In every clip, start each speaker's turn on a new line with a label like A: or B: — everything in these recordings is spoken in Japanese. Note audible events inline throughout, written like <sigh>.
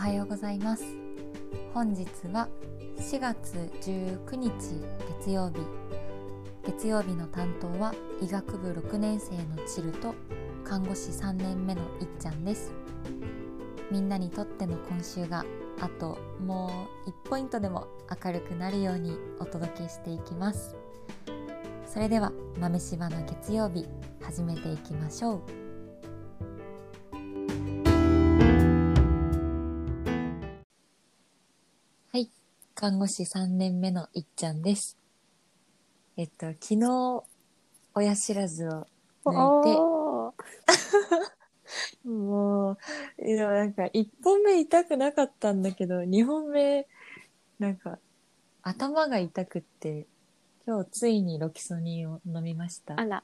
A: はようございます。本日は4月19日月曜日。月曜日の担当は医学部6年生のチルと看護師3年目のいっちゃんです。みんなにとっての今週があともう1ポイントでも明るくなるようにお届けしていきます。それでは豆柴の月曜日始めていきましょう。看護師3年目のいっちゃんですえっと昨日親知らずを抜いて <laughs> もう、いや、なんか、一本目痛くなかったんだけど、二本目、なんか、頭が痛くって、今日ついにロキソニンを飲みました
B: あ。ら。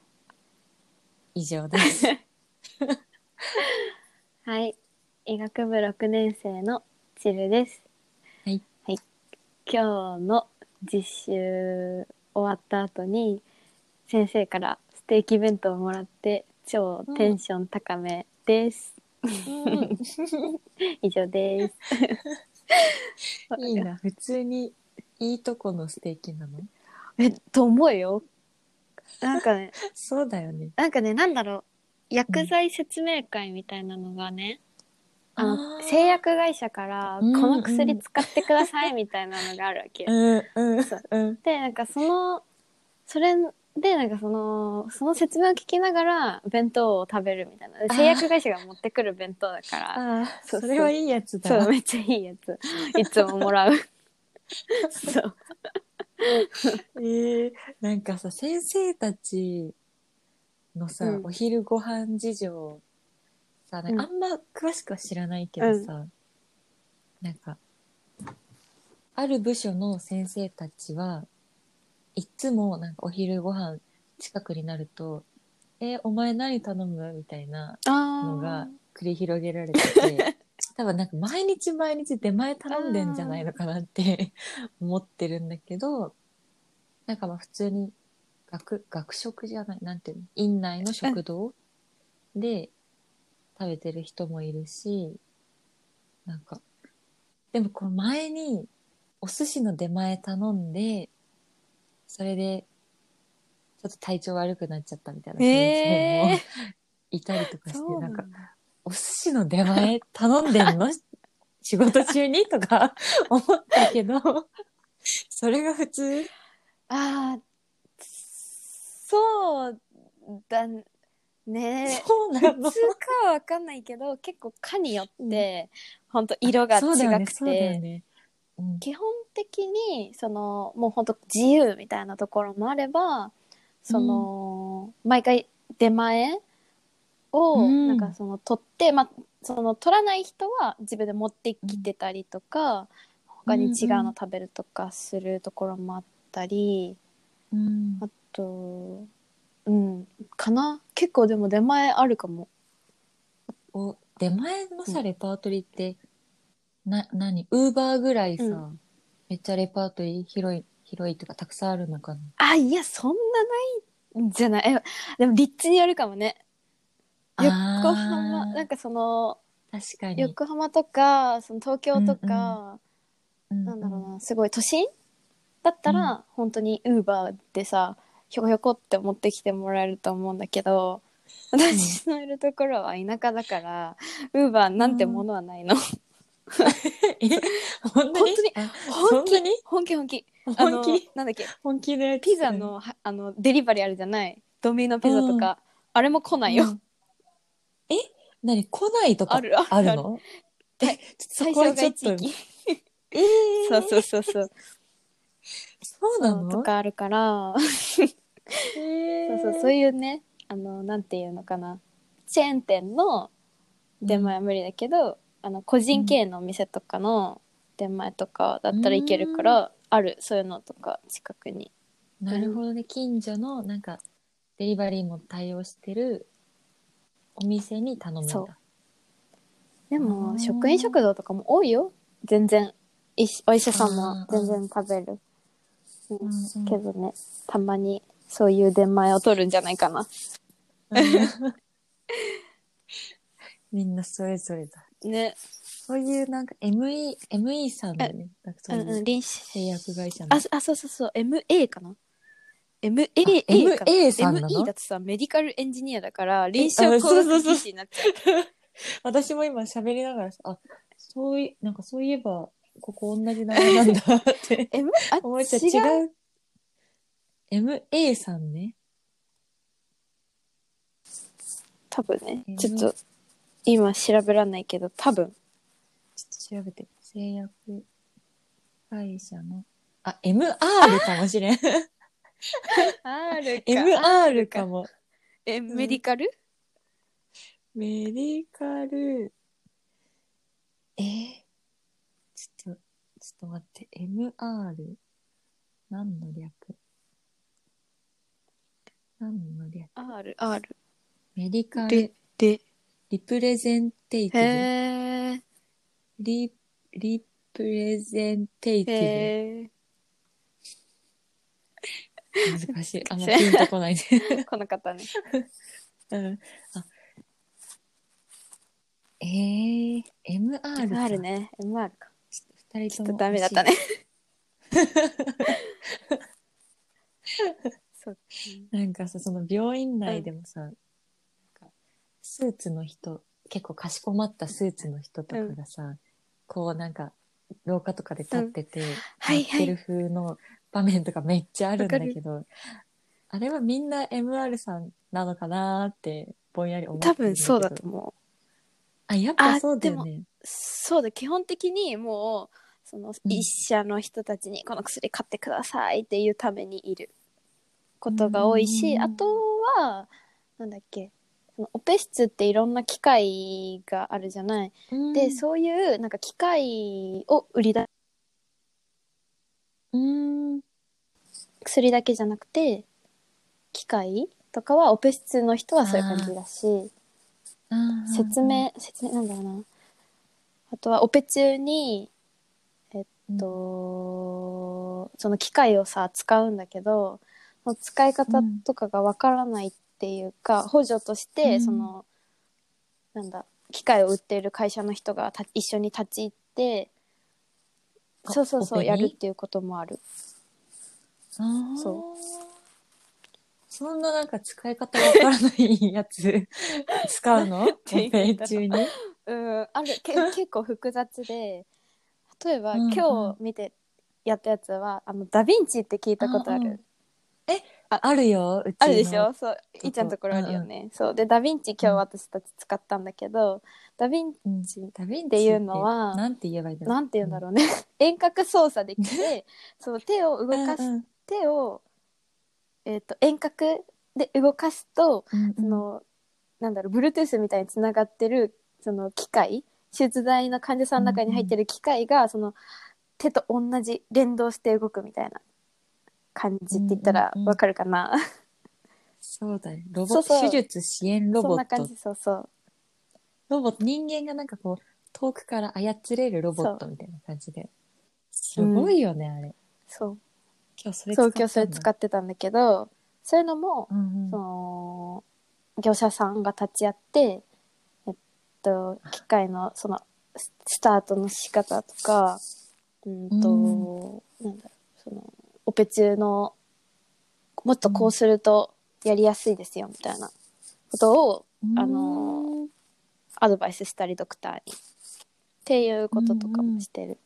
A: 以上です。<laughs>
B: はい。医学部6年生のチルです。今日の実習終わった後に、先生からステーキ弁当をもらって、超テンション高めです。<laughs> 以上です。<laughs>
A: いいな、普通に、いいとこのステーキなの？
B: え、と思うよ。なんかね、<laughs>
A: そうだよね。
B: なんかね、なんだろう。薬剤説明会みたいなのがね、あの製薬会社から、
A: うん
B: この薬使ってくださいみたいなのがあるわけよ。
A: うん、うん
B: そう、
A: うん。
B: で、なんかその、それで、なんかその、その説明を聞きながら弁当を食べるみたいな。で製薬会社が持ってくる弁当だから、そう
A: それはいいやつだ
B: そう、
A: な。
B: めっちゃいいやつ。<laughs> いつももらう。そう。
A: えー、なんかさ、先生たちのさ、
B: うん
A: お昼ご飯事情さ、なんかあんま詳しくは知らないけどさ、なんか、ある部署の先生たちはいっつもなんかお昼ご飯近くになると、えーお前何頼むみたいな
B: あ
A: のが繰り広げられてて、<laughs> 多分なんか毎日毎日出前頼んでんじゃないのかなって <laughs> 思ってるんだけど、なんかまあ普通に学、学食じゃない、なんていうの院内の食堂で食べてる人もいるし、なんか、でもこの前にお寿司の出前頼んで、それでちょっと体調悪くなっちゃったみたいな先生も、
B: え
A: いたりとかして、な
B: んんだ。
A: お寿司の出前頼んでんの？<laughs> 仕事中に？とか <laughs> 思ったけど、それが普通？
B: ああ、そうだね。
A: そうなの。
B: 普通かはわかんないけど、結構科によって、ほん。と色が違
A: そうだよね、
B: く
A: そうだよ
B: て、
A: ね。うん。
B: 基本的に、その、もうほんと自由みたいなところもあれば、その、毎回出前を、
A: うん。
B: なんかその、取って、まあ、その、取らない人は自分で持ってきてたりとか、他に違うの食べるとかするところもあったり、
A: うん。
B: あと、うん、かな？結構でも出前あるかも。
A: お出前のさ、レパートリーって、な、何？ウーバーぐらいさ、
B: うん。
A: めっちゃレパートリー広い、広いとかたくさんあるのかな？
B: あ、いや、そんなないんじゃない？え、でも立地によるかもね。横浜、
A: あー
B: なんかその、
A: 確かに。
B: 横浜とか、その東京とか、
A: うん
B: なんだろうな、すごい都心？だったら、本当にウーバーでさ、ひょこひょこって持ってきてもらえると思うんだけど、私のいるところは田舎だから、ウーバーなんてものはないの。
A: え、本当に？
B: 本当に？
A: あ
B: 本気？本気？本気。なんだっけ？
A: 本気で
B: ピザのはあのデリバリーあるじゃない？ドミノピザとか、あれも来ないよ、
A: うん。え何？来ないとか
B: あるある
A: ある。え、そこはちょっと。<laughs> えー、
B: そうそうそうそう
A: そうなの？
B: とかあるから。
A: え
B: そう
A: ー
B: そうそういうねあのなんていうのかな。チェーン店の出前は無理だけど、あの個人経営のお店とかの出前とかだったらいけるから、あるそういうのとか近くに。
A: なるほどね。近所の、なんか、デリバリーも対応してるお店に頼むんだ。
B: で
A: あ
B: も
A: ー。
B: 職員食堂とかも多いよ。全然。お医者さんも全然食べる、うんけどねたまにそういう出前を取るんじゃないかな。
A: うん。みんなそれぞれだ。
B: ね。
A: そういうなんか ME、ME さんだよね。なんかそううんいう
B: うん臨
A: 製薬会社の。
B: あそあそうそうそう。MA かな。MA
A: あ
B: かな。
A: MA さんなの
B: ？ME だとさメディカルエンジニアだから臨床工
A: そうそうそう。
B: 学技師になっちゃう。<laughs>
A: 私も今喋りながらさ、あ、そうい、なんかそういえば、ここ同じ名前なんだって。<laughs>
B: M あ
A: 思っちゃう
B: 違う
A: 違う。MA さんね。
B: 多分ね
A: M
B: ちょっと今調べらんないけど多分
A: ちょっと調べて。製薬会社の。あ、MR かもしれん。
B: R か
A: MR かも。
B: えメディカル？
A: メディカル。えっと待って。MR。何の略？何の略
B: ？R R
A: メディカ
B: で
A: ル
B: で
A: リプレゼンテイティ
B: へ。
A: リ、リプレゼンテイティブ。難しい。あんまピンとこない <laughs> ね。
B: この方ね
A: うん。あ。えー、MR か。
B: MR。ね MR かちょっとダメだったね。<laughs> そう。
A: なんかさ、その病院内でもさ、なんかスーツの人、結構かしこまったスーツの人とかがさ、こうなんか、廊下とかで立ってて、
B: はい
A: 待ってる風の場面とかめっちゃあるんだけど、あれはみんな MR さんなのかなーって、ぼんやり思って
B: 多
A: るんだけど。
B: 分そうだと思う
A: あ、やっぱそうだよね。
B: そうだ基本的にもうその
A: うん
B: 医者の人たちにこの薬買ってくださいっていうためにいることが多いし、
A: うん
B: あとはなんだっけそのオペ室っていろんな機械があるじゃない、でそういうなんか機械を売り出
A: うん。うん。
B: 薬だけじゃなくて機械とかはオペ室の人はそういう感じだし説明説明なんだろうな。あとはオペ中にえっと、その機械をさ使うんだけどその使い方とかがわからないっていうか、補助として、
A: うん。
B: そのなんだ機械を売っている会社の人がた一緒に立ち入って
A: あ
B: そうそうそうやるっていうこともある。
A: そ。
B: そう
A: そんななんか使い方わからないやつ <laughs> 使うの？オ
B: て言った
A: ペ中に？
B: うんあるけ <laughs> 結構複雑で例えば、
A: うんうん。
B: 今日見てやったやつはあのダ・ヴィンチって聞いたことある、
A: うんうんあるよ、うちの。
B: あるでしょ？そう
A: こ
B: いっちゃんのところあるよね、そう。でダ・ヴィンチ今日私たち使ったんだけど、ダ・ヴィン
A: うん。
B: チ
A: ダヴィンチ
B: っていうのは
A: なんて言えばいいんだろう。
B: なんて言うんだろうね、<laughs> 遠隔操作できてその手を動かす、
A: うんうん。
B: 手を、えー、と遠隔で動かすと
A: うん
B: そのなんだろう Bluetooth みたいにつながってるその機械手術台の患者さんの中に入ってる機械が、その手と同じ連動して動くみたいな感じって言ったら
A: うんうんうん
B: わかるかな、
A: そうだよ。<laughs> ロボ
B: そうそう
A: 手術支援ロボット
B: そんな感じ。そうそう
A: ロボット、人間がなんかこう、遠くから操れるロボットみたいな感じで。すごいよね、あれ。
B: そう
A: 今日それ
B: そう今日それ使
A: っ
B: ってたんだけどそういうのも。
A: うんうん
B: その業者さんが立ち会って、えっと、機械のそのススタートの仕方とか、うんと、なんだろう、その、オペ中の、もっとこうするとやりやすいですよ、みたいなことをあの
A: うん
B: アドバイスしたり、ドクターに。っていうこととかもしてる。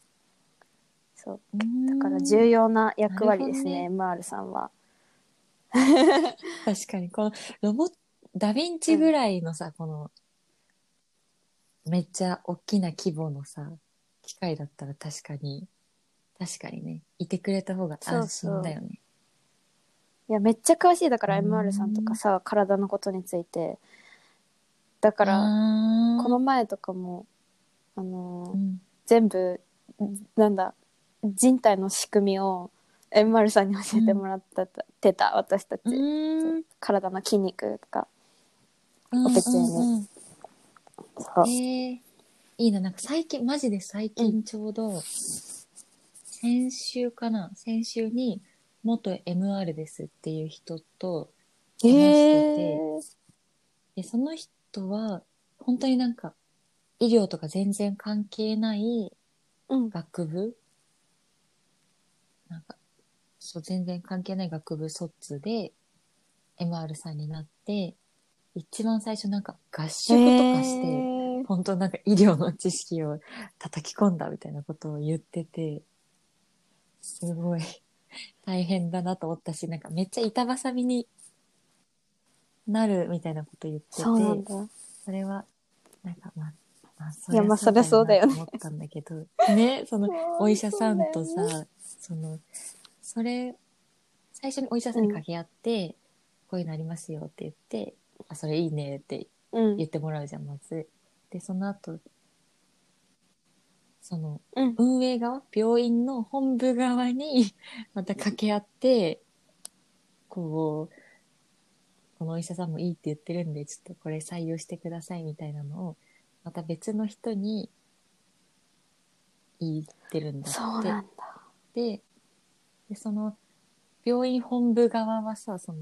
B: そう。だから重要な役割ですね、MR さんは。
A: 確かに、このロボダヴィンチぐらいのさ、この、めっちゃ大きな規模のさ、機械だったら確かに、確かにね、いてくれた方が安心だよね。
B: いや、めっちゃ詳しい。だから、
A: うん。
B: MR さんとかさ、体のことについて。だか、
A: から
B: この前とかも、あのー
A: うん、
B: 全部、なんだ、人体の仕組みを MR さんに教えてもらった、てた、私たち。
A: うん。
B: 体の筋肉とか。
A: オ
B: ペ中にそう。
A: えー、いいな、なんか最近、マジで最近ちょうど、先週かな。先週に、元 MR ですっていう人と話してて、
B: えー
A: で、その人は、本当になんか、医療とか全然関係ない
B: うん。
A: 学部なんか、そう、全然関係ない学部卒で MR さんになって、一番最初なんか合宿とかして、本当なんか医療の知識を叩き込んだみたいなことを言ってて、すごい大変だなと思ったし、なんかめっちゃ板挟みになるみたいなこと言ってて、
B: そ。
A: それは、なんかまあ、まあ、そ
B: りゃそうだよね。
A: 思ったんだけど、ね、そのお医者さんとさ、その、それ、最初にお医者さんに掛け合って、こういうのありますよって言って、あ、それいいねって
B: うん
A: 言。ってもらうじゃん、まず。で、その後、その、
B: うん。
A: 運営側、病院の本部側に <laughs> また掛け合って、こう、このお医者さんもいいって言ってるんで、ちょっとこれ採用してくださいみたいなのを、また別の人に言ってるんだって。
B: そうなんだ。
A: で、で、その、病院本部側はさ、その、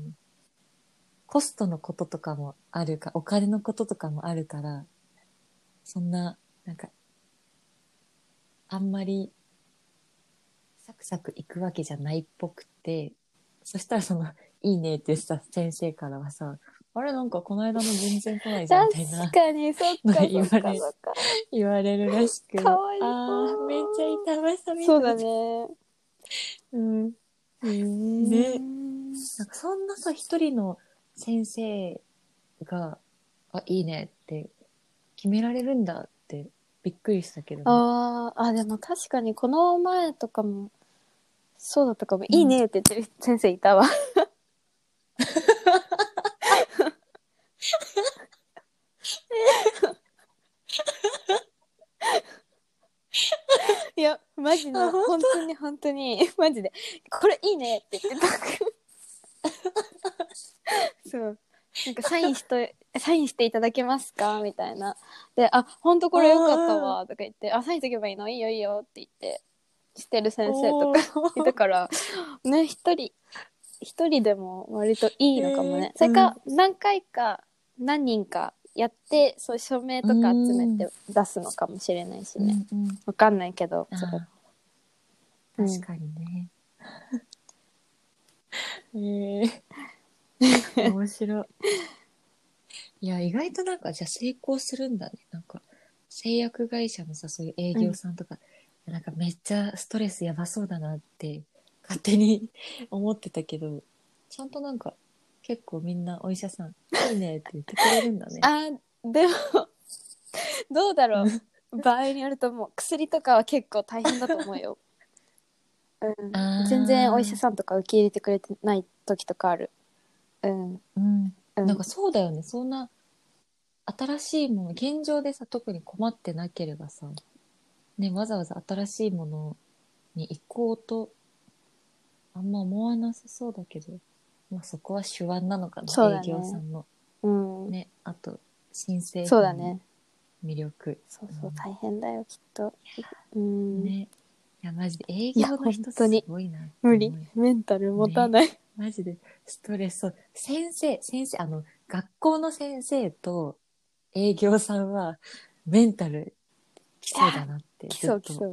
A: コストのこととかもあるか、お金のこととかもあるから、そんな、なんか、あんまり、サクサクいくわけじゃないっぽくて、そしたらその、いいねってさ、先生からはさ、あれなんかこの間の全然来ないじゃんみたいな
B: 確かに、そっか、
A: 言
B: そっか、そっか。
A: 言われるらしく。
B: かわいい
A: ああ、めっちゃ板挟み
B: そうだ。ね。
A: うん。
B: ね
A: なんかそんなさ、一人の先生が、あ、いいねって決められるんだってびっくりしたけどね、
B: あーあ、でも確かにこの前とかも、そうだったかも。
A: ん
B: いいねって言ってる先生いたわ。いや、マジの、
A: あ本
B: 本当に本当に、<laughs> マジで、これいいね。って言ってた。そう。なんかサインしと、サインしていただけますか？みたいな。で、あ、本当これよかったわ、とか言って、あ、サインしとけばいいの？いいよいいよ。って言って、してる先生とか
A: か
B: いたから、ね、一人、一人でも割といいのかもね。
A: えー
B: それか、何回か、何人かやって、そういう署名とか集めて出すのかもしれないしね。
A: うんうん
B: わかんないけど、それ
A: あー確かにね。<laughs> ええ面白い。いや、意外となんか、じゃあ成功するんだね。なんか、製薬会社のさ、そういう営業さんとか、なんかめっちゃストレスやばそうだなって、勝手に <laughs> 思ってたけど、ちゃんとなんか、結構みんなお医者さん、いいねって言ってくれるんだね。
B: あでも <laughs> どうだろう。場合によるともう薬とかは結構大変だと思うよ、<laughs> うん。全然お医者さんとか受け入れてくれてない時とかある。うん、
A: うん。
B: うん、
A: なんかそうだよね。そんな、新しいもの、現状でさ、特に困ってなければさ、ね、わざわざ新しいものに行こうと、あんま思わなさそうだけど、まあそこは手腕なのかな、
B: そうだね。
A: 営業さんの。
B: うん。
A: ね、あと、新製品の
B: そうだね。
A: 魅力。
B: そうそううん。大変だよきっと。うん、
A: ね。いや、マジで営業の人すごいなって思う
B: 無理。メンタル持たない、
A: マジでストレス。そう先生、先生、あの、学校の先生と営業さんはメンタル来そうだなって
B: 基
A: ずっと
B: 礎基礎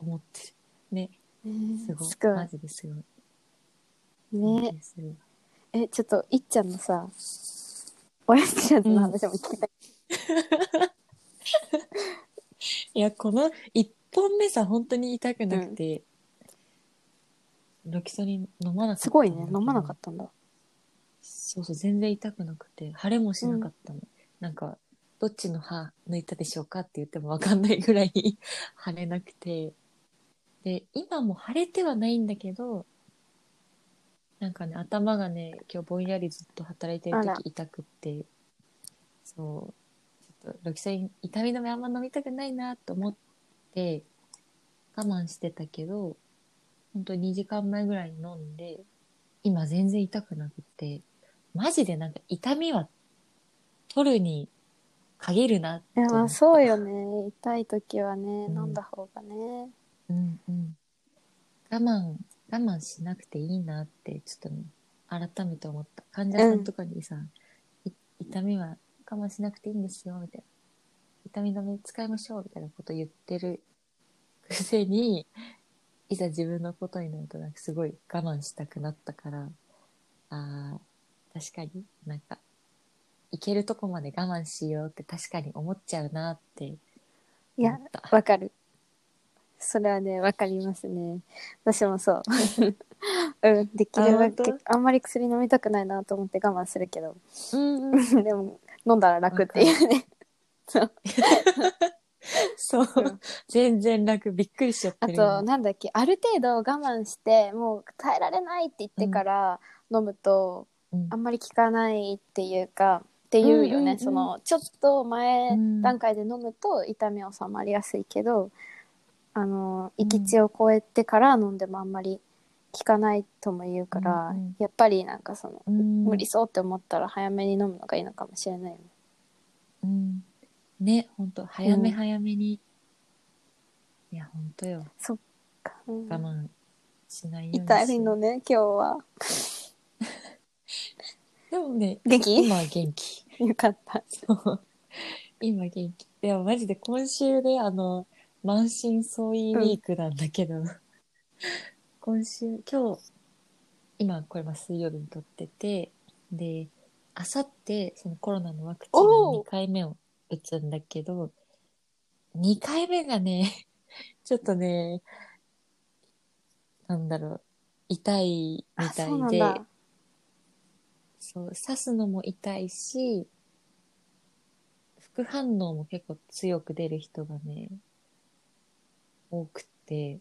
A: 思ってる。ね、
B: ね
A: すごい。マジですごい。
B: ね。
A: すごい
B: えちょっといっちゃんのさ親父ちゃんの話も聞きたい、<laughs>
A: いや、この一本目さ、本当に痛くなくて、ロキソニン飲まなかった。
B: すごいね飲まなかったんだ
A: そうそう、全然痛くなくて、腫れもしなかったの。なんか、どっちの歯抜いたでしょうかって言ってもわかんないぐらいに腫れなくて。で、今も腫れてはないんだけど、なんかね、頭がね、今日ぼんやりずっと働いてる
B: あら。
A: 時痛くって、そう、ちょっとロキソニン痛み止めあんま飲みたくないなと思って、我慢してたけど、本当に2時間前ぐらいに飲んで、今全然痛くなくて、マジでなんか痛みは取るに限るなって。
B: いやま
A: 思った。
B: あそうよね。痛い時はね、
A: うん
B: 飲んだ方がね。
A: うんうん。我慢、我慢しなくていいなって、ちょっとね、改めて思った。患者さんとかにさ、い痛みは我慢しなくていいんですよ、みたいな。痛み止め使いましょうみたいなこと言ってるくせに、いざ自分のことになるとなんかすごい我慢したくなったから、あー確かになんか、いけるとこまで我慢しようって確かに思っちゃうなって
B: いや
A: 思った。
B: わかるそれはねわかりますね。私もそう。<laughs> うんできるだけ
A: あ
B: んまり薬飲みたくないなと思って我慢するけど。
A: うんうん。
B: でも飲んだら楽っていうね。そう。
A: そう。
B: うん。
A: 全然楽。びっくりしちゃって
B: あ
A: る。
B: となんだっけある程度我慢してもう耐えられないって言ってから飲むと、
A: うん。
B: あんまり効かないっていうかっていうよね、
A: うんうんうん
B: そのちょっと前
A: うん。
B: 段階で飲むと痛み収まりやすいけど、あの行き地を超えてから飲んでもあんまり効かないとも言うから、
A: うんうん
B: やっぱりなんかその、
A: うん
B: 無理そうって思ったら早めに飲むのがいいのかもしれないよね。
A: うん。ね、ほんと、早め
B: うん
A: 早めに。いや、ほんとよ。
B: うん
A: 我慢しないようにし
B: 痛いのね今日は <laughs>
A: でもね、
B: 元気？
A: 今は元気。
B: よかった。
A: そう今元気。でもマジで今週で、あの、満身創痍ウィークなんだけど、<laughs> 今週、今日、今これまあ水曜日に撮ってて、で、あさって、そのコロナのワクチン
B: おー。
A: の2回目を打つんだけど、2回目がね、<laughs> ちょっとね、なんだろう、痛いみ
B: あ
A: た
B: そうなん
A: いで、
B: だ。
A: そう、刺すのも痛いし、副反応も結構強く出る人がね、多くて、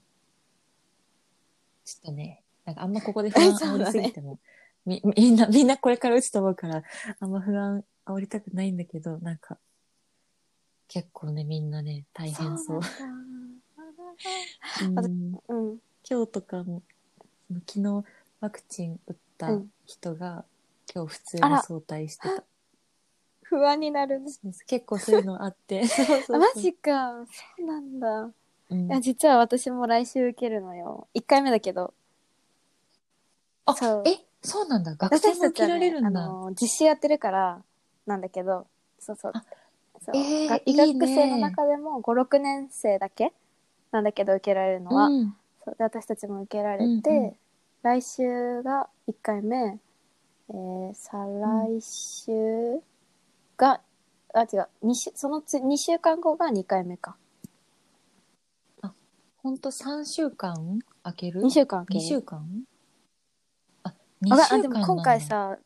A: ちょっとね、なんかあんまここで不安 <laughs> 煽りすぎても、み、<laughs> みんな、みんなこれから打つと思うから、あんま不安煽りたくないんだけど、なんか、結構ね、みんなね、大変そう。うん
B: うん。
A: 今日とかも、昨日ワクチン打った
B: うん
A: 人が、今日普通に早退してた。
B: 不安になる。
A: そう結構そういうのあって。<laughs> そうそうそう
B: あマジか。そうなんだ。
A: うん。
B: いや、実は私も来週受けるのよ。1回目だけど。
A: あ
B: そう、
A: え、そうなんだ。学生も受けられるんだ。
B: あの、実習やってるから、なんだけど、そうそう。
A: あ
B: そう。
A: えー
B: が医
A: いいね。
B: 学生の中でも5、6年生だけなんだけど受けられるのは、
A: うん。
B: そう。で私たちも受けられて、
A: うんうん。
B: 来週が1回目、えー、再来週が、あ違う。2週そのつ2週間後が2回目か
A: ほんと3週間開ける
B: ？2週間
A: 二
B: 経
A: 週間？あ、
B: あ
A: 2週間
B: あでも今回さ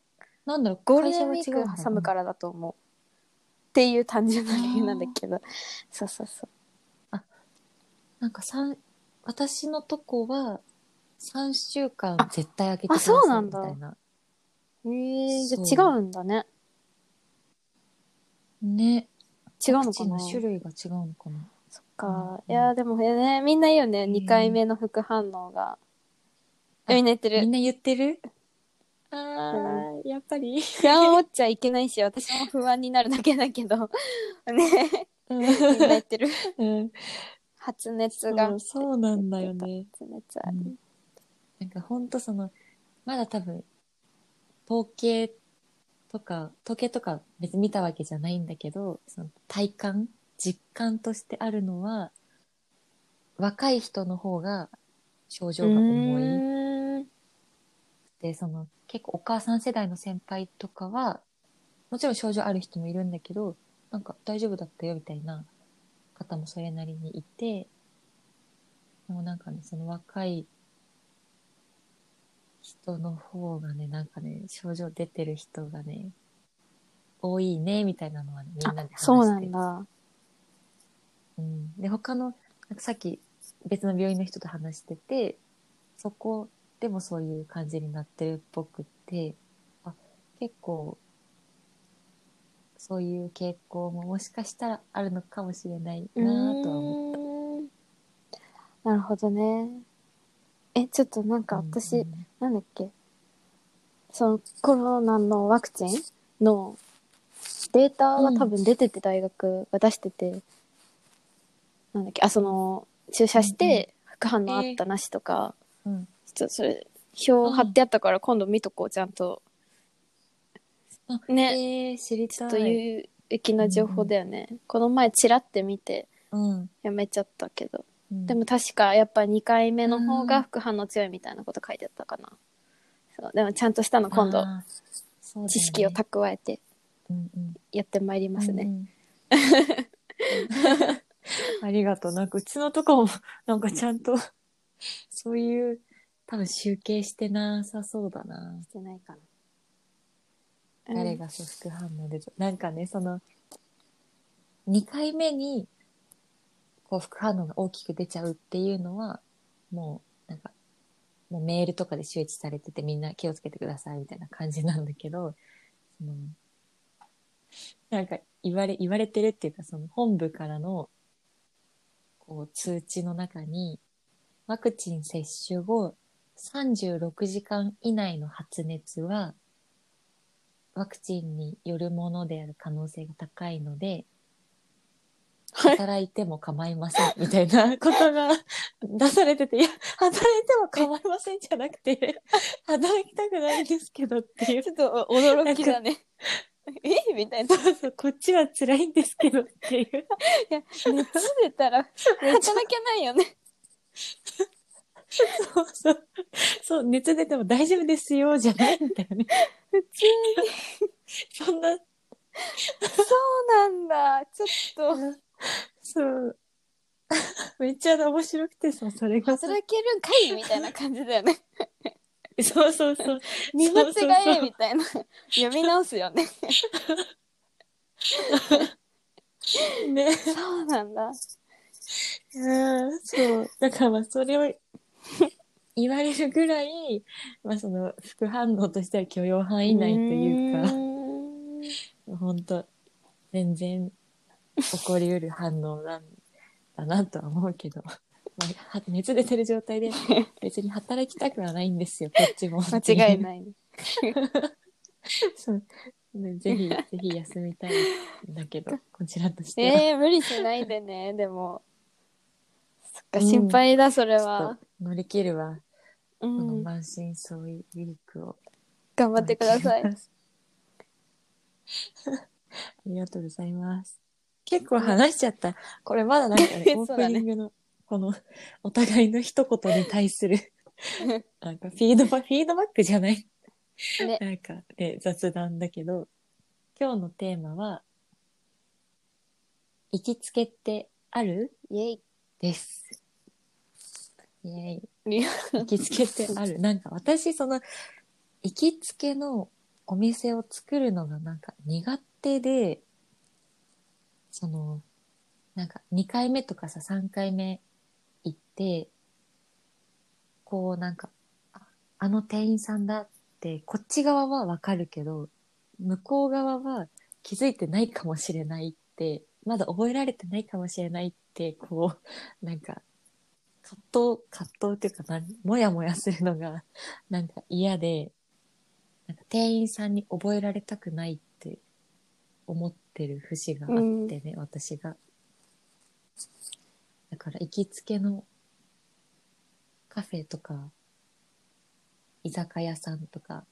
A: なんだろう、
B: ゴールデンウィーク挟むからだと思う。っていう単純な理由なんだけど。そうそうそう。
A: なんか三私のとこは3週間絶対開けてくだ
B: あ
A: さい
B: そうなんだ。
A: みたいな。
B: えー、じゃあ違うんだね。
A: ね。
B: 違うのか
A: ワクチン
B: な
A: の種類が違うのかな？
B: か、
A: うん
B: いやでもねみんな言うよね、
A: ん。
B: 2回目の副反応が。
A: あ
B: みんな言ってる。
A: みんな言ってる？あー、やっぱり。
B: 不安を持っちゃいけないし私も不安になるだけだけど。<laughs> ね。
A: うん。
B: みんな言ってる。
A: うん。
B: 発熱が。
A: そうそうなんだよね。
B: 発熱ある、
A: うん。なんかほんとその、まだ多分、統計とか、統計とか別に見たわけじゃないんだけど、その体感、実感としてあるのは、若い人の方が症状が重い。で、その結構お母さん世代の先輩とかは、もちろん症状ある人もいるんだけど、なんか大丈夫だったよみたいな方もそれなりにいて、でもなんかね、その若い人の方がね、なんかね、症状出てる人がね、多いね、みたいなのはね、みんなで話して
B: そうなんだ
A: うん、で他のなんかさっき別の病院の人と話しててそこでもそういう感じになってるっぽくってあ結構そういう傾向ももしかしたらあるのかもしれないなぁとは思った。
B: なるほどね。えちょっとなんか私、
A: うん。
B: なんだっけ？そのコロナのワクチンのデータが多分出てて大学が出してて、なんだっけあその注射して副反応あったなしとか、
A: うん。
B: ちょっとそれ表貼ってあったから今度見とこうちゃんと。
A: あ
B: ね。
A: えー、知りたい。
B: ちょっと言う駅の情報だよね、この前チラって見て
A: うん。
B: やめちゃったけど。
A: うん。
B: でも確かやっぱ2回目の方が副反応強いみたいなこと書いてあったかな、そうでもちゃんとしたの今度
A: あーそうだよね。
B: 知識を蓄えて
A: うんうん。
B: やってまいりますね、
A: うんうん <laughs> <laughs> ありがとう。なんかうちのとこも、なんかちゃんと、そういう、多分集計してなさそうだな。
B: してないかな
A: 誰がそう副反応で、なんかね、その、2回目に、こう副反応が大きく出ちゃうっていうのは、もう、なんか、もうメールとかで周知されててみんな気をつけてくださいみたいな感じなんだけど、その、なんか言われ、言われてるっていうか、その本部からの、こう通知の中に、ワクチン接種後36時間以内の発熱は、ワクチンによるものである可能性が高いので、働いても構いません、みたいなことが <laughs> 出されてて、いや、働いても構いませんじゃなくて、働きたくないんですけどっていう。
B: ちょっと驚きだね <laughs> え？<laughs> みたいな
A: そうそう、こっちは辛いんですけどっていう。
B: いや熱出たらめっちゃ泣けないよね
A: そうそう。そう、熱出ても大丈夫ですよ、じゃないんだよね。
B: 普通に
A: そんな、
B: そうなんだちょっと
A: そう。めっちゃ面白くてさ、それがさ。
B: 働けるんかい？みたいな感じだよね <laughs>
A: そうそうそう。
B: 見間違えみたいな読み直すよね
A: ね。
B: そうなんだ
A: うんそう。だからまあ、それを言われるぐらい、まあその、副反応としては許容範囲内というか、
B: う
A: 本当全然起こりうる反応なんだなとは思うけど、まあ、は熱出てる状態で <laughs> 別に働きたくはないんですよ、こっちも。
B: 間違いない <laughs>
A: そう。ねぜひ、ぜひ休みたいんだけど、<laughs> こちらとしては。
B: えー、無理しないでねでもそっか
A: うん
B: 心配だそれは
A: と乗り切るわ、
B: う
A: この
B: ん
A: 満身創痍ウィークを。
B: 頑張ってください
A: ありがとうございます。結構話しちゃった。これまだなんかね、オープニングの、この、お互いの一言に対する、<laughs> なんかフィードバック、フィードバックじゃない。
B: ね。
A: なんか、ね、雑談だけど、今日のテーマは、行きつけってある？
B: イエイ。
A: です。イェイ。行きつけってある？<laughs> なんか私、その、行きつけのお店を作るのがなんか苦手で、その、なんか2回目とかさ、3回目行って、こうなんか、あの店員さんだって、こっち側はわかるけど、向こう側は気づいてないかもしれないって、まだ覚えられてないかもしれないって、こう、なんか、葛藤、葛藤っていうかなん、もやもやするのが、なんか嫌で、なんか店員さんに覚えられたくないって思ってる節があってね、私が。だから行きつけのカフェとか、居酒屋さんとか、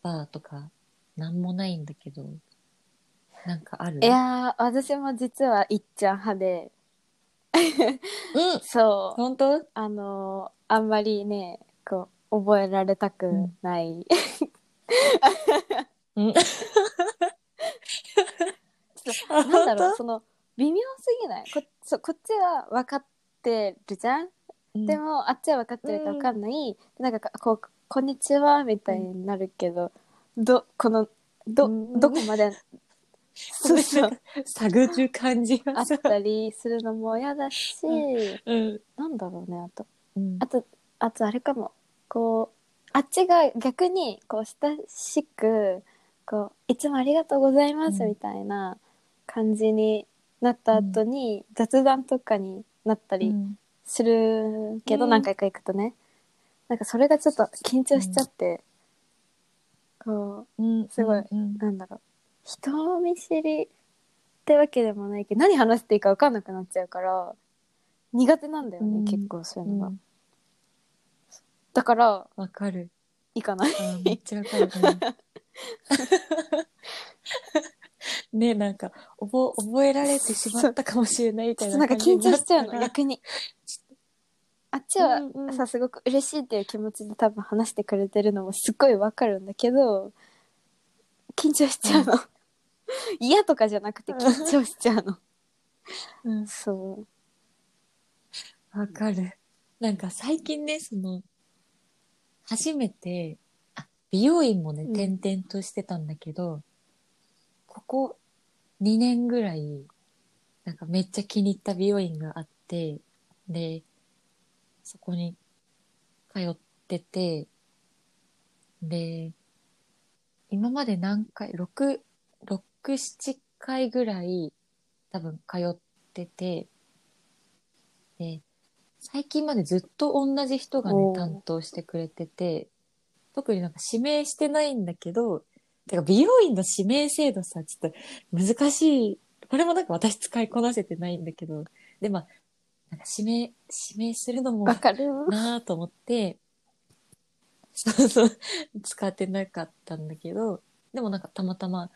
A: バーとか、なんもないんだけど、なんかある？
B: いやー私も実はいっちゃん派で。
A: うん。
B: そう。
A: 本当？
B: あのーあんまりねこう覚えられたくない、
A: うん。<laughs>
B: なんだろう
A: 本
B: その微妙すぎない？こそうこっちは分かってるじゃん、
A: 当
B: でもあっちは分かってるか分かんない、なんかこう「こんにちは」みたいになるけど、どこのど,、
A: うん。
B: どこまで？<laughs> そうそう。
A: 探る感じ
B: あっ。たりするのも嫌だし、
A: うん。
B: なんだろうねあと。
A: うん。
B: あとあとあれかも。こうあっちが逆にこう親しくこういつもありがとうございます
A: うん。
B: みたいな感じになった後に雑談とかになったりするけど、
A: うん。
B: 何回か行くとね。なんかそれがちょっと緊張しちゃって、こ
A: うん。
B: すごいなんだろう。人見知りってわけでもないけど何話していいか分かんなくなっちゃうから苦手なんだよね、
A: うん。
B: 結構そういうのが、
A: うん。
B: だから
A: わかる。
B: 行かない。
A: あめっちゃわかる。<laughs> うんね、なんか、覚覚えられてしまったかもしれないみたいな
B: なんか緊張しちゃうの、逆に。あっちは
A: うんうん
B: さ、すごく嬉しいっていう気持ちで多分話してくれてるのもすっごいわかるんだけど、緊張しちゃうの。<laughs> 嫌とかじゃなくて緊張しちゃうの。
A: うん
B: そう。
A: わかる。なんか最近ね、その、初めて、あ、美容院もね、
B: うん
A: 転々としてたんだけど、ここ2年ぐらい、なんかめっちゃ気に入った美容院があって、で、そこに通ってて、で、今まで何回、6、6、7回ぐらい多分通ってて、で、最近までずっと同じ人がね担当してくれてて、特になんか指名してないんだけど、てか美容院の指名制度さ、ちょっと難しい。これもなんか私使いこなせてないんだけど、で、まあ、なんか指名、指名するのも
B: わかる
A: なぁと思って、そうそう、使ってなかったんだけど、でもなんかたまたま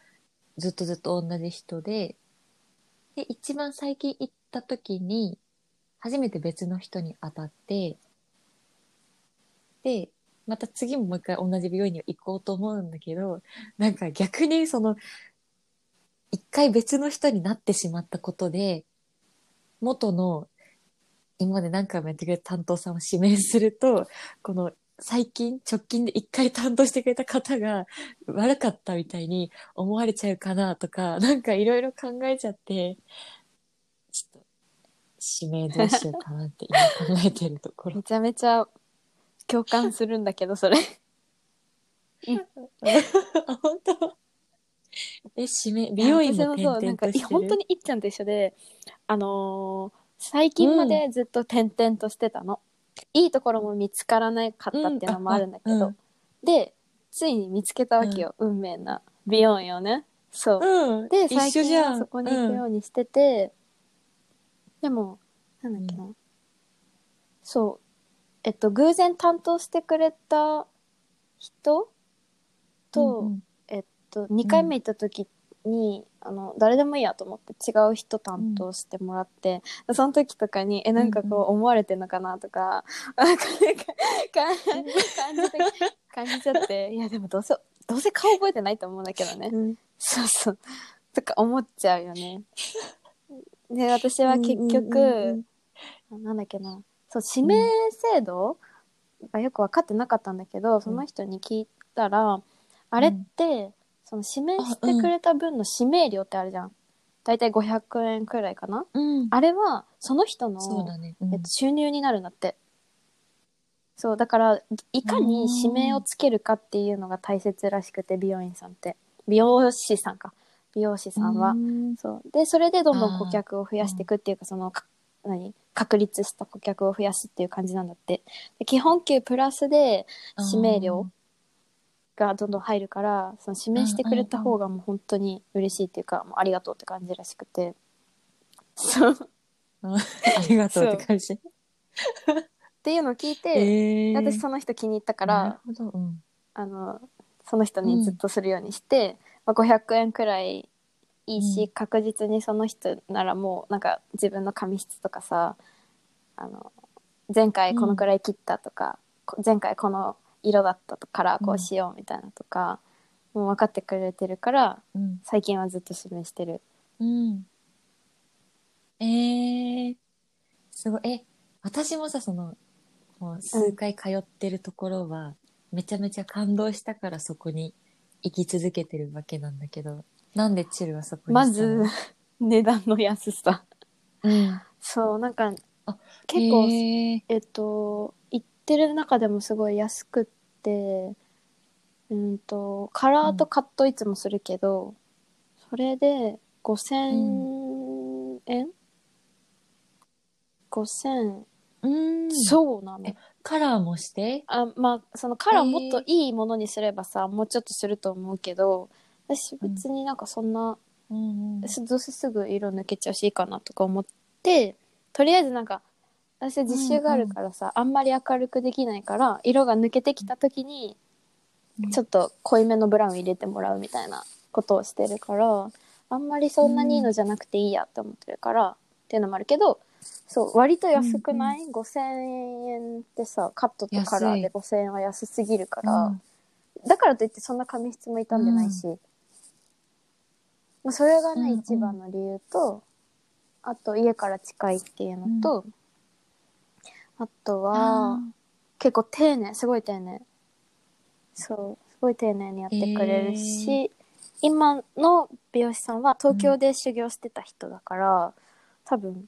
A: ずっとずっと同じ人で、で、一番最近行った時に、初めて別の人に当たって、で、また次ももう一回同じ美容院に行こうと思うんだけど、なんか逆にその、一回別の人になってしまったことで、元の今まで何回もやってくれた担当さんを指名すると、この最近、直近で一回担当してくれた方が悪かったみたいに思われちゃうかなとか、なんかいろいろ考えちゃって、ちょっと、指名どうしようかなって今考えてるところ
B: め。ちゃめちゃ共感するんだけど、それ。
A: あ、本当え、指名、美容院も転
B: 私もそう、なんか、
A: 々としてる
B: 本当にいっちゃんと一緒で、あのー最近までずっと転々としてたの。いいところも見つからなかったっていうのもあるんだけど、
A: うんあうん
B: で、ついに見つけたわけよ、運命な美容院をね。そう。
A: うん。
B: で、
A: 一
B: 最
A: 緒じゃん。
B: 近はそこに行く
A: うん
B: ようにしてて、でも、なんだっけな。そう。えっと、偶然担当してくれた人と、
A: うんうん
B: えっと、2回目行った時に、あの、誰でもいいやと思って違う人担当してもらって、その時とかに、え、なんかこう思われてんのかなとか、なんか、か感じて、感じちゃって、<laughs> いやでもどうせ、どうせ顔覚えてないと思うんだけどね。
A: うん
B: そうそう。とか思っちゃうよね。<laughs> で、私は結
A: うんうん
B: 局、
A: うん
B: なんだっけな、そう、指名制度？がよく分かってなかったんだけど、その人に聞いたら、あれって、その指名してくれた分の指名料ってあるじゃん。だいたい500円くらいかな？
A: うん。
B: あれは、その人の、
A: ね。うん
B: えっと、収入になるんだって。そう、だから、いかに指名をつけるかっていうのが大切らしくて、美容院さんって。美容師さんか。美容師さんは。
A: うん
B: そう。で、それでどんどん顧客を増やしていくっていうか、その、か何？確立した顧客を増やすっていう感じなんだって。で基本給プラスで指名料がどんどん入るから、その指名してくれた方がもう本当に嬉しいっていうか、もうありがとうって感じらしくて。そう。
A: ありがとうって感じ。
B: っていうのを聞いて、
A: えー
B: 私その人気に入ったか
A: なる
B: ら、
A: ほど。うん。
B: あの、その人にずっとするようにして、まあ、500円くらいいいし、
A: うん
B: 確実にその人ならもうなんか自分の髪質とかさ、あの、前回このくらい切ったとか、こ前回この色だったからこうしようみたいなとか、もう分かってくれてるから、
A: うん。
B: 最近はずっと指名してる。
A: うん。えー、すごい。え、私もさ、その、もう数回通ってるところは、めちゃめちゃ感動したからそこに行き続けてるわけなんだけど、なんでチルはそこに
B: ま
A: したの？
B: ず、値段の安さ。
A: うん。
B: そう、なんか
A: あ、
B: 結構、
A: えー
B: えっと、行ってる中でもすごい安くって、うんと、カラーとカットいつもするけど、それで5000円、?5000、
A: うん。
B: そうなの
A: え。カラーもして？
B: あ、まあ、そのカラーもっといいものにすればさ、もうちょっとすると思うけど、私別になんかそんな、
A: うんうん。
B: すどうせすぐ色抜けちゃうしいいかなとか思ってとりあえずなんか私は実習があるからさ、あんまり明るくできないから色が抜けてきた時に
A: うん。
B: ちょっと濃いめのブラウン入れてもらうみたいなことをしてるからあんまりそんなにいいのじゃなくていいやって思ってるから、っていうのもあるけどそう割と安くない、?5000 円ってさカットとカラーで5000円は安すぎるから、
A: うん。
B: だからといってそんな髪質も傷んでないし、まあ、それがね、
A: うんうん。
B: 一番の理由とあと家から近いっていうのと、あとは結構丁寧すごい丁寧。そうすごい丁寧にやってくれるし、今の美容師さんは東京で修行してた人だから、多分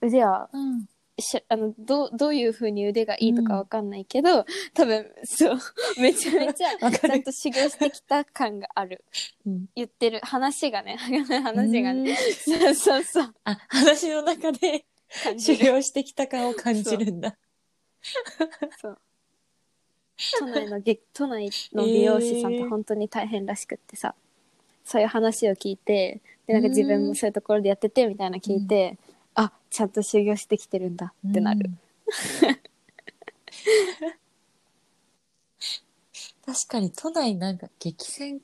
B: 腕は
A: うん
B: しあのどうどういう風に腕がいいとかわかんないけど、多分そう <laughs> めちゃめちゃ
A: わかる。
B: ちゃんと修行してきた感がある。
A: うん。
B: 言ってる。話がね <laughs> 話がね。
A: うん。
B: そうそうそう。
A: あ話の中で修
B: 感じる。
A: 行してきた感を感じるんだ。
B: そう。<laughs> 都内のげ都内の美容師さんって本当に大変らしくってさ、そういう話を聞いてでなんか自分もそういうところでやっててみたいなの聞いて、あちゃんと修行してきてるんだ。ってなる、
A: うん。<laughs> 確かに都内なんか激戦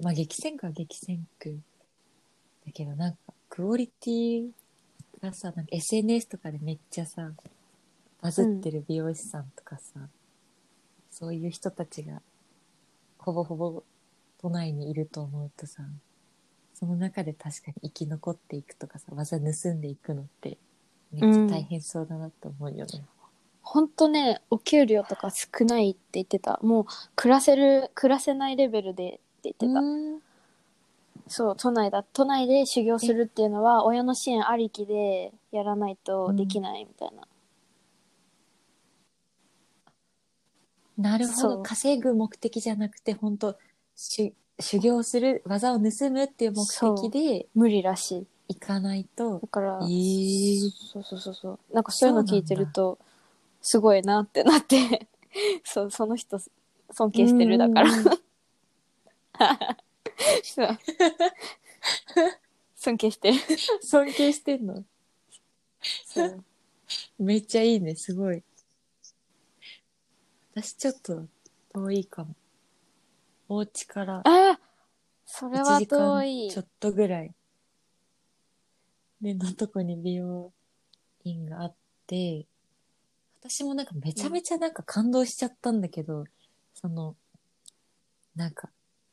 A: まあ激戦区は激戦区だけどなんかクオリティがさなんか SNS とかでめっちゃさバズってる美容師さんとかさ、そういう人たちがほぼほぼ都内にいると思うとさその中で確かに生き残っていくとかさ技盗んでいくのってめっちゃ大変そうだなと思うよね。
B: ほんとねお給料とか少ないって言ってた。もう暮らせる暮らせないレベルでって言ってた、
A: うん。
B: そう都内だ。都内で修行するっていうのは親の支援ありきでやらないとできないみたいな、
A: なるほど。稼ぐ目的じゃなくて、本当修修行する、技を盗むっていう目的で
B: 無理らしい。
A: 行かないと
B: だ。から、
A: えー
B: そうそうそうそう。なんかそういうの聞いてるとすごいなってなって <laughs> そうその人尊敬してるだから。<laughs> 尊敬してる。<laughs>
A: 尊敬してんの？
B: そう。
A: めっちゃいいね、すごい。私ちょっと遠いかも。お家から
B: あそれ
A: 1
B: は
A: 時
B: 遠い
A: 間ちょっとぐらい。で、のとこに美容院があって、私もなんかめちゃめちゃなんか感動しちゃったんだけど、その、なんか、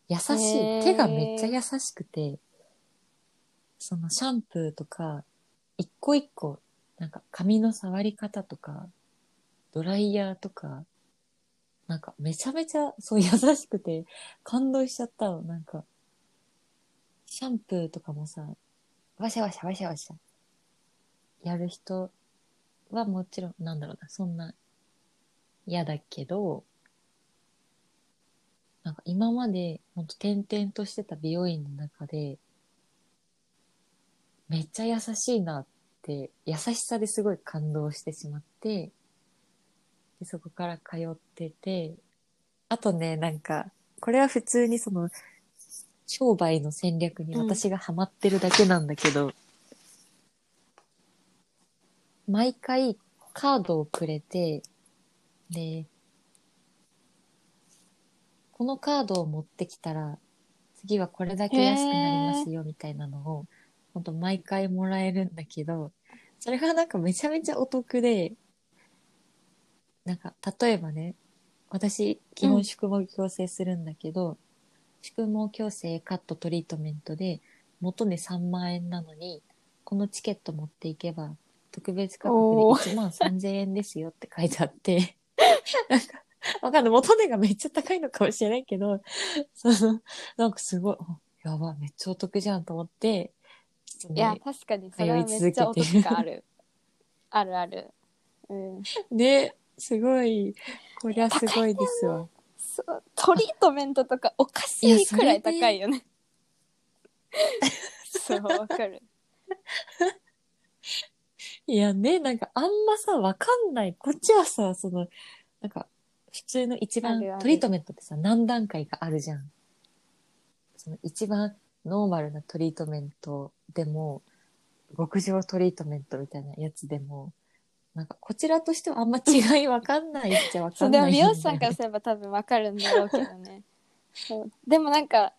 A: 優しい、手がめっちゃ優しくて、そのシャンプーとか、一個一個、なんか髪の触り方とか、ドライヤーとか、なんかめちゃめちゃそう優しくて感動しちゃったの。なんか、シャンプーとかもさ、わしゃわしゃわしゃわしゃ、やる人はもちろん、なんだろうな、そんな嫌だけど、なんか今までほんと転々としてた美容院の中で、めっちゃ優しいなって、優しさですごい感動してしまって、でそこから通ってて、あとね、なんか、これは普通にその、商売の戦略に私がハマってるだけなんだけど、毎回カードをくれて、で、このカードを持ってきたら、次はこれだけ安くなりますよみたいなのを、ほんと毎回もらえるんだけど、それがなんかめちゃめちゃお得で、なんか例えばね、私基本宿毛矯正するんだけど、宿毛矯正カットトリートメントで元値3万円なのに、このチケット持っていけば特別価格で
B: おー。
A: 1万3000円ですよって書いてあって、なんか、わかんない。元値がめっちゃ高いのかもしれないけど、その、なんかすごい、あやばい、めっちゃお得じゃんと思って、
B: いや
A: ね、
B: 確かにそれはめっちゃお得感ある。あるある。うん。<laughs>
A: ね、すごい、こりゃすごいですわ。
B: そうトリートメントとかおかしいくらい高いよね <laughs> そうわかる
A: いやね、なんかあんまさ、わかんない。こっちはさ、その、なんか、普通の一番
B: あるある
A: トリートメントってさ、何段階かあるじゃん。その一番ノーマルなトリートメントでも、極上トリートメントみたいなやつでも、なんかこちらとしてはあんま違いわかんないっちゃわか
B: んでも
A: ないんだよね。
B: 美容師さんからすれば多分わかるんだろうけどね。そうでもなんか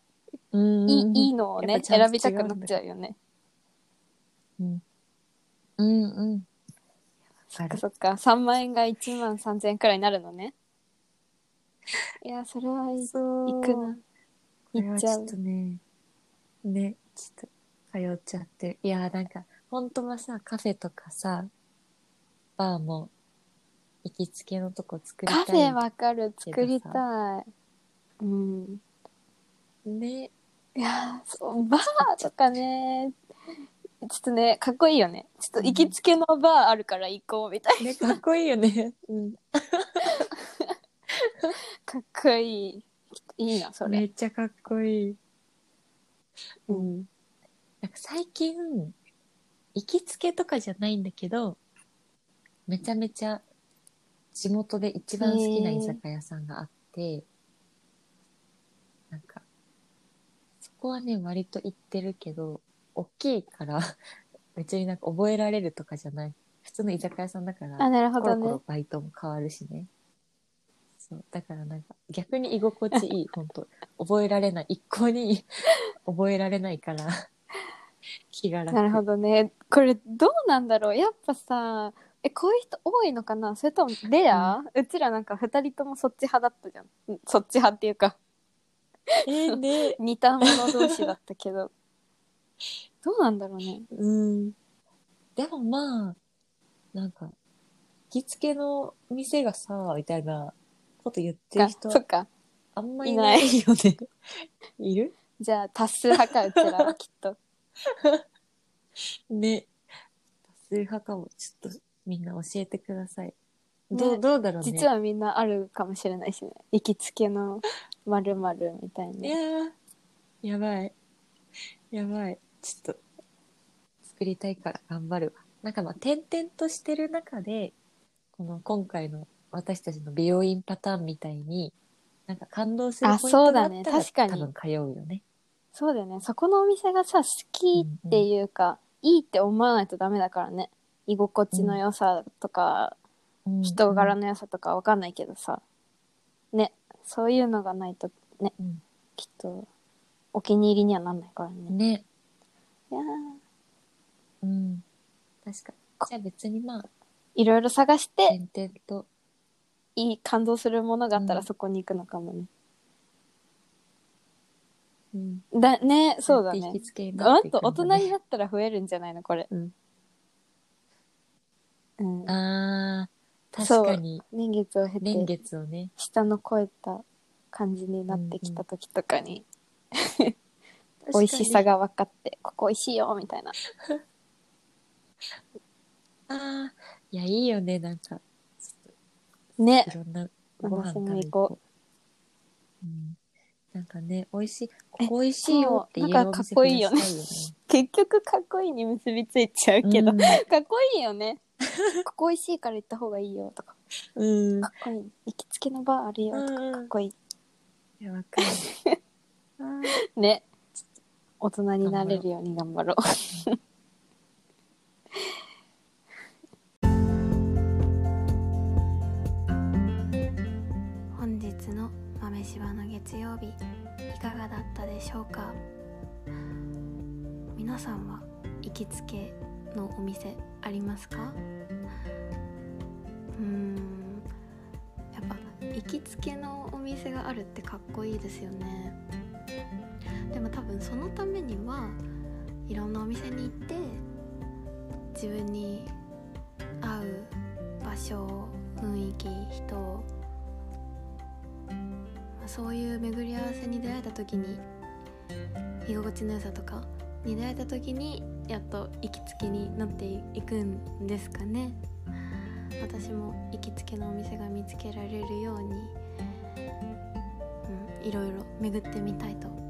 A: うん。
B: いいいいのをね選びたくなっちゃうよね
A: うん。うん。うん。
B: そっかそっか。3万円が1万3000円くらいになるのね。いやそれはい
A: そう。
B: 行くな。行っちゃう。
A: とね、ね、ちょっと通っちゃって。る。いやーなんか、本当はさ、カフェとかさ、バーも、行きつけのとこ作りたい。
B: カフェわかる作りたいうん
A: ね。
B: いやーそうバーとかねちょっとねかっこいいよねちょっと行きつけのバーあるから行こうみたいな
A: ね、かっこいいよね。うん。<laughs>
B: かっこいいいいなそれ、
A: めっちゃかっこいい。
B: うん、
A: なんか最近、行きつけとかじゃないんだけど、めちゃめちゃ地元で一番好きな居酒屋さんがあって、なんか、そこはね、割と行ってるけど、大きいから、<laughs> 別になんか覚えられるとかじゃない。普通の居酒屋さんだから、
B: あなるほど
A: コロコロ
B: ね
A: バイトも変わるしね。そう。だからなんか、逆に居心地いい、本当覚えられない。一向に <laughs> 覚えられないから、<laughs> 気が楽。
B: なるほどねこれどうなんだろうやっぱさえこういう人多いのかな？それともレア、うちらなんか2人ともそっち派だったじゃんうんそっち派っていうか
A: えー、ね。<laughs>
B: 似た者同士だったけどどうなんだろうね
A: うん。でもまあ、なんか、行きつけの店がさ、みたいなこと言ってる
B: か
A: 人
B: そっか
A: あんまりいないよね。<laughs> いる？
B: じゃあ多数派かうちらはきっと <laughs>
A: ね。多数派かも。ちょっとみんな教えてください。どう、
B: ね
A: どうだろうね。
B: 実はみんなあるかもしれないしね行きつけのまるみたい
A: い
B: な
A: やー、やばい。やばい。ちょっと、作りたいから頑張るわ。なんかまあ、点々としてる中で、この今回の私たちの美容院パターンみたいに、なんか感動する
B: あ
A: ポイントがあったら
B: そうだね確かに
A: 多分通うよね。
B: そうだよねそこのお店がさ好きっていうか、いいって思わないとダメだからね居心地の良さとか、人柄の良さとかわかんないけどさ。ね。そういうのがないとね、
A: うん。
B: きっとお気に入りにはなんないからね、
A: ね。
B: いやー。
A: うん。確かに。じゃあ別にまあ、
B: いろいろ探して
A: 点々と、
B: いい感動するものがあったら
A: うん。
B: そこに行くのかもね、
A: うん。
B: だねそうだね。
A: やって引き付けにな
B: あ
A: っていくんだね。
B: と大人になったら増えるんじゃないのこれ。
A: うん。
B: うん。
A: あー、
B: そう
A: 確かに、
B: 年月を経
A: 年
B: て
A: 月をね。
B: 下の超えた感じになってきた時とかに、<laughs> 美味しさ
A: が。
B: が分かってここ美味しいよみたいな。
A: ああ、いや、いいよね、なんか、
B: ね。
A: いろんなご飯
B: 私も
A: 食べ
B: 行こ
A: う。う。ん。なんかね、美味しい、こ
B: え
A: こ美味しいよって言えるお
B: そうなんかかっ
A: 店
B: こいいよね。
A: 増やしたい
B: 結局かっこいいに結びついちゃうけど、
A: うん。
B: かっこいいよね <laughs> ここ美味しいから行った方がいいよとか。
A: うん。
B: かっこいい。行きつけのバーあるよと
A: うん。
B: かかっこいい。
A: いや、わかる。あー
B: ね大人になれるように頑張ろう。<laughs> 本日の豆柴の月曜日いかがだったでしょうか？皆さんは行きつけのお店ありますか？うんやっぱ行きつけのお店があるってかっこいいですよね。でも多分そのためにはいろんなお店に行って自分に合う場所雰囲気人そういう巡り合わせに出会えた時に居心地の良さとかに出会えた時にやっと行きつけになっていくんですかね。私も行きつけのお店が見つけられるように、うん、いろいろ巡ってみたいと